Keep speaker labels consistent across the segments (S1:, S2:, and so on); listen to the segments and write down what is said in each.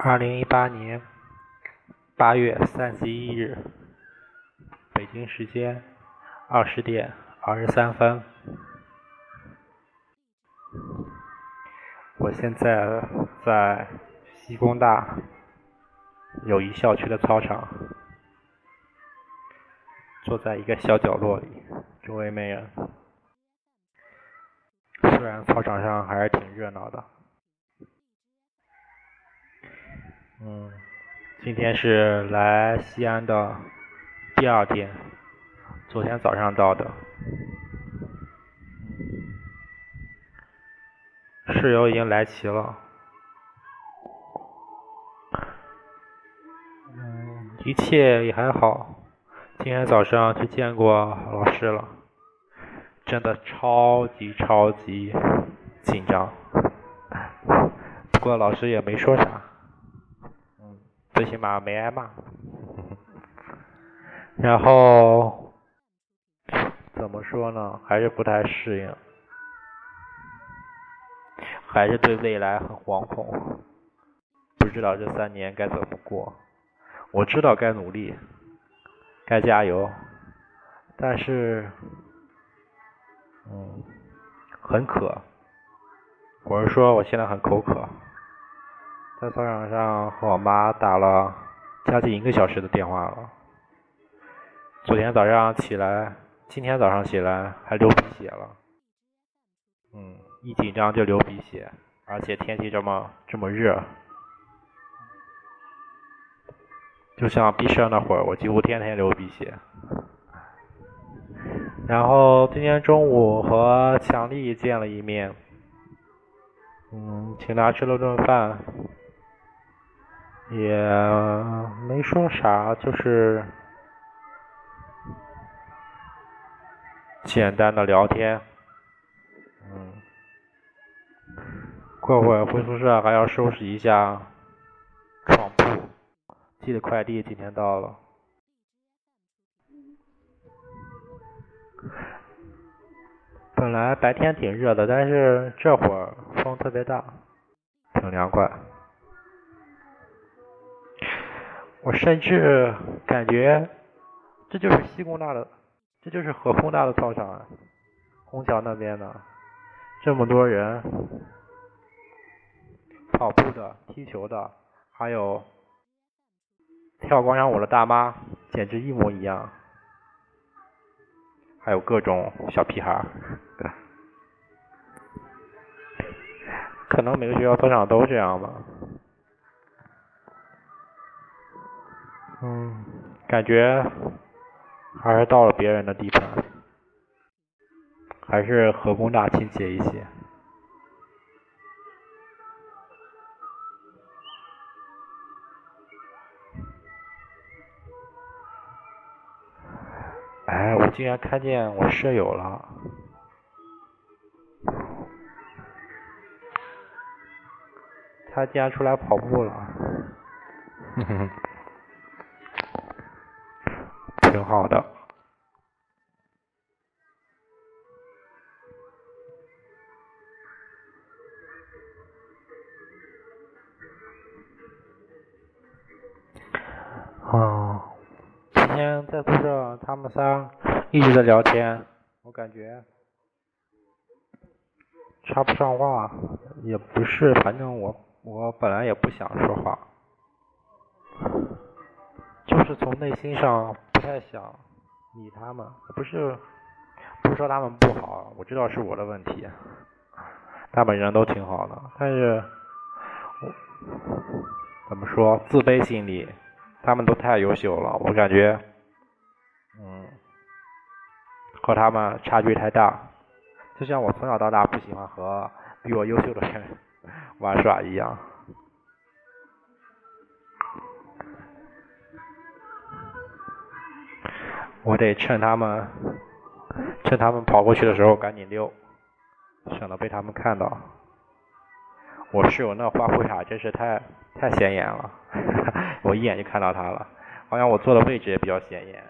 S1: 二零一八年八月三十一日，北京时间二十点二十三分。我现在在西工大友谊校区的操场，坐在一个小角落里，周围没人。虽然操场上还是挺热闹的。嗯，今天是来西安的第二天，昨天早上到的。室友已经来齐了。嗯，一切也还好。今天早上去见过老师了，真的超级超级紧张。不过老师也没说啥。起码没挨骂，然后怎么说呢？还是不太适应，还是对未来很惶恐，不知道这三年该怎么过。我知道该努力，该加油，但是，嗯，很渴，我是说我现在很口渴。在操场上和我妈打了将近一个小时的电话了。昨天早上起来，今天早上起来还流鼻血了。嗯，一紧张就流鼻血，而且天气这么这么热，就像毕设那会儿，我几乎天天流鼻血。然后今天中午和强力见了一面，嗯，请他吃了顿饭。也没说啥，就是简单的聊天。嗯，过会儿回宿舍还要收拾一下床铺，寄的快递今天到了。本来白天挺热的，但是这会儿风特别大，挺凉快。我甚至感觉这就是西工大的，这就是河工大的操场啊，虹桥那边的，这么多人，跑步的、踢球的，还有跳广场舞的大妈，简直一模一样，还有各种小屁孩，可能每个学校操场都这样吧。嗯，感觉还是到了别人的地盘，还是河工大亲切一些。哎，我竟然看见我舍友了，他竟然出来跑步了，哼 哼好的。啊，今天在宿舍，他们仨一直在聊天，我感觉插不上话，也不是，反正我我本来也不想说话，就是从内心上。不太想理他们，不是不是说他们不好，我知道是我的问题。他们人都挺好的，但是怎么说自卑心理，他们都太优秀了，我感觉嗯和他们差距太大。就像我从小到大不喜欢和比我优秀的人 玩耍一样。我得趁他们趁他们跑过去的时候赶紧溜，省得被他们看到。我室友那花裤衩真是太太显眼了，我一眼就看到他了。好像我坐的位置也比较显眼，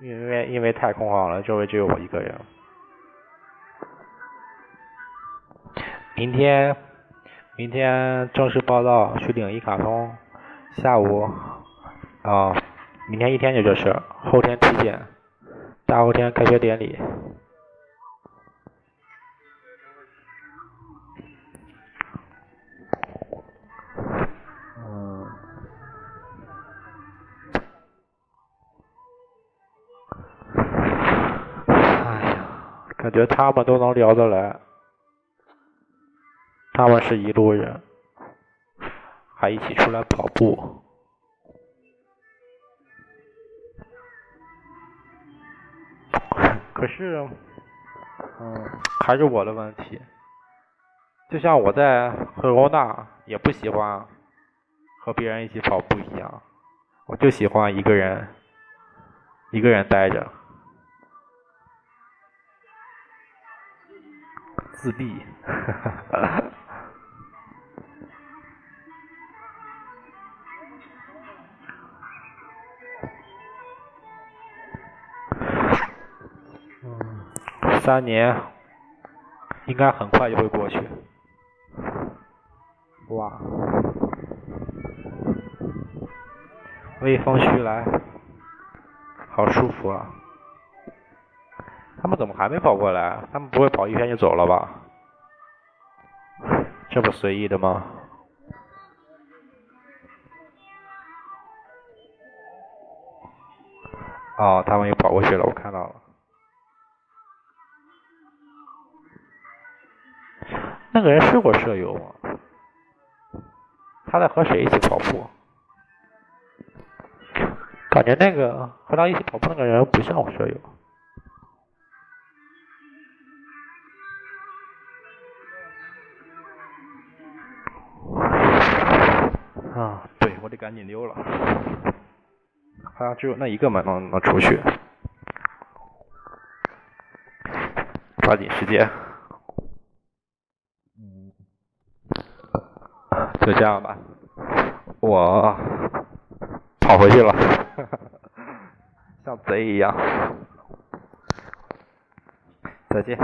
S1: 因为因为太空旷了，周围只有我一个人。明天明天正式报到去领一卡通，下午啊，明天一天就这事，后天体检，大后天开学典礼。感觉他们都能聊得来，他们是一路人，还一起出来跑步。可是，嗯，还是我的问题。就像我在赫欧纳也不喜欢和别人一起跑步一样，我就喜欢一个人，一个人待着。自闭，三年应该很快就会过去。哇，微风徐来，好舒服啊！他们怎么还没跑过来？他们不会跑一圈就走了吧？这么随意的吗？哦，他们又跑过去了，我看到了。那个人是我舍友吗？他在和谁一起跑步？感觉那个和他一起跑步那个人不像我舍友。啊，对，我得赶紧溜了，好像只有那一个门能能出去，抓紧时间，嗯，就这样吧，我跑回去了，像贼一样，再见。